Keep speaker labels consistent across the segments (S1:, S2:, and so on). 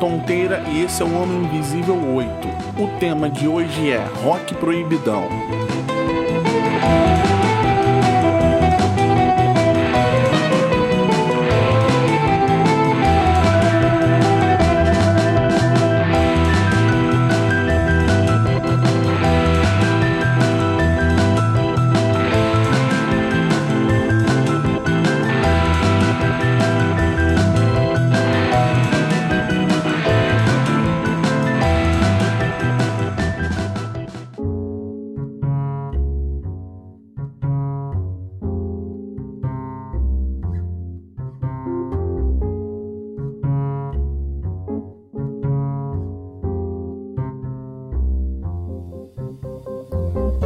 S1: Tonteira e esse é o Homem Invisível 8. O tema de hoje é Rock Proibidão.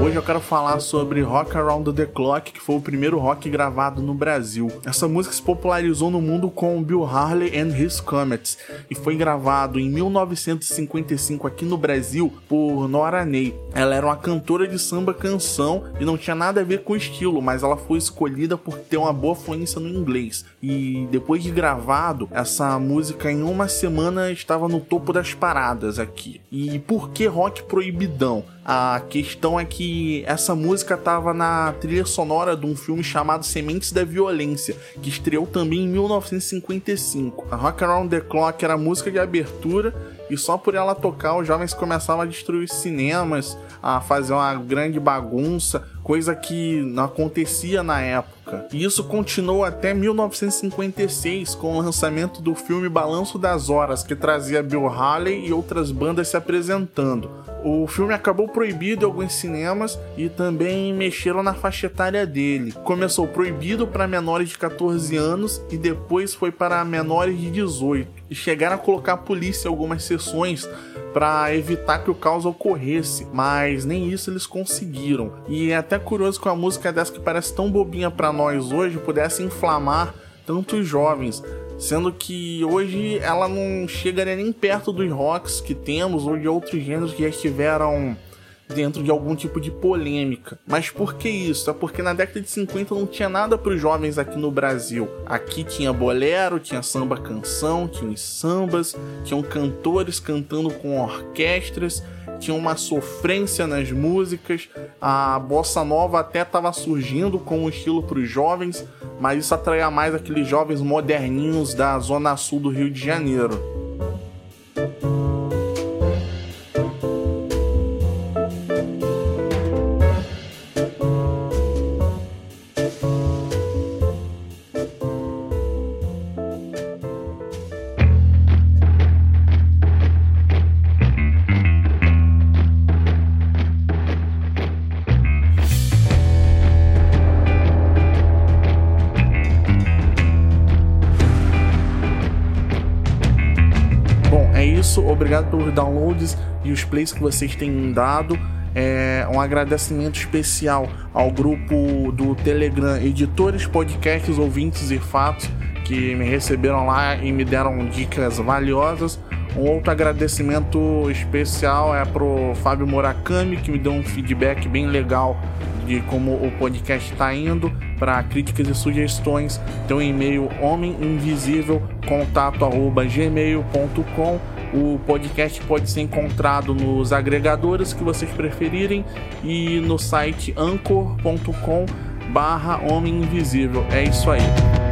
S1: Hoje eu quero falar sobre Rock Around the Clock, que foi o primeiro rock gravado no Brasil. Essa música se popularizou no mundo com Bill Harley and His Comets e foi gravado em 1955 aqui no Brasil por Nora Ney. Ela era uma cantora de samba canção e não tinha nada a ver com o estilo, mas ela foi escolhida por ter uma boa fluência no inglês. E depois de gravado, essa música em uma semana estava no topo das paradas aqui. E por que rock proibidão? A questão é que essa música estava na trilha sonora de um filme chamado Sementes da Violência, que estreou também em 1955. A Rock Around the Clock era a música de abertura e só por ela tocar os jovens começavam a destruir cinemas, a fazer uma grande bagunça, coisa que não acontecia na época. E isso continuou até 1956 com o lançamento do filme Balanço das Horas, que trazia Bill Haley e outras bandas se apresentando. O filme acabou proibido em alguns cinemas e também mexeram na faixa etária dele. Começou proibido para menores de 14 anos e depois foi para menores de 18. E chegaram a colocar a polícia em algumas sessões para evitar que o caos ocorresse, mas nem isso eles conseguiram. E é até curioso que uma música dessa que parece tão bobinha para nós hoje pudesse inflamar tantos jovens, sendo que hoje ela não chegaria nem perto dos rocks que temos ou de outros gêneros que já estiveram dentro de algum tipo de polêmica. Mas por que isso? É porque na década de 50 não tinha nada para os jovens aqui no Brasil. Aqui tinha bolero, tinha samba canção, tinha sambas, tinham cantores cantando com orquestras, tinha uma sofrência nas músicas, a bossa nova até estava surgindo como estilo para os jovens, mas isso atraía mais aqueles jovens moderninhos da zona sul do Rio de Janeiro. Isso, obrigado pelos downloads e os plays que vocês têm dado. É, um agradecimento especial ao grupo do Telegram Editores, Podcasts, Ouvintes e Fatos que me receberam lá e me deram dicas valiosas. Um outro agradecimento especial é pro Fábio Murakami, que me deu um feedback bem legal de como o podcast está indo. Para críticas e sugestões, tem um e-mail homeminvisível contato@gmail.com o podcast pode ser encontrado nos agregadores que vocês preferirem e no site anchor.com barra Homem Invisível. É isso aí.